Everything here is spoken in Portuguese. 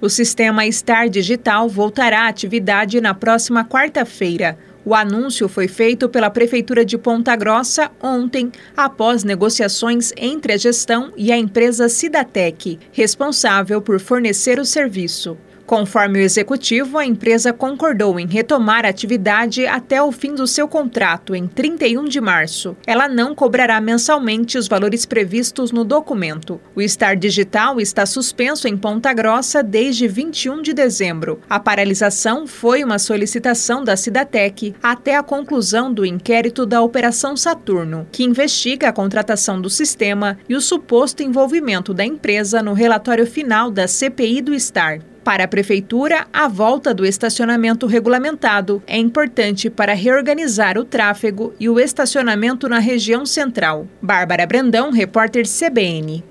O sistema Star Digital voltará à atividade na próxima quarta-feira. O anúncio foi feito pela Prefeitura de Ponta Grossa ontem, após negociações entre a gestão e a empresa Cidatec, responsável por fornecer o serviço. Conforme o executivo, a empresa concordou em retomar a atividade até o fim do seu contrato, em 31 de março. Ela não cobrará mensalmente os valores previstos no documento. O Star Digital está suspenso em Ponta Grossa desde 21 de dezembro. A paralisação foi uma solicitação da Cidatec até a conclusão do inquérito da Operação Saturno, que investiga a contratação do sistema e o suposto envolvimento da empresa no relatório final da CPI do Star. Para a Prefeitura, a volta do estacionamento regulamentado é importante para reorganizar o tráfego e o estacionamento na região central. Bárbara Brandão, repórter CBN.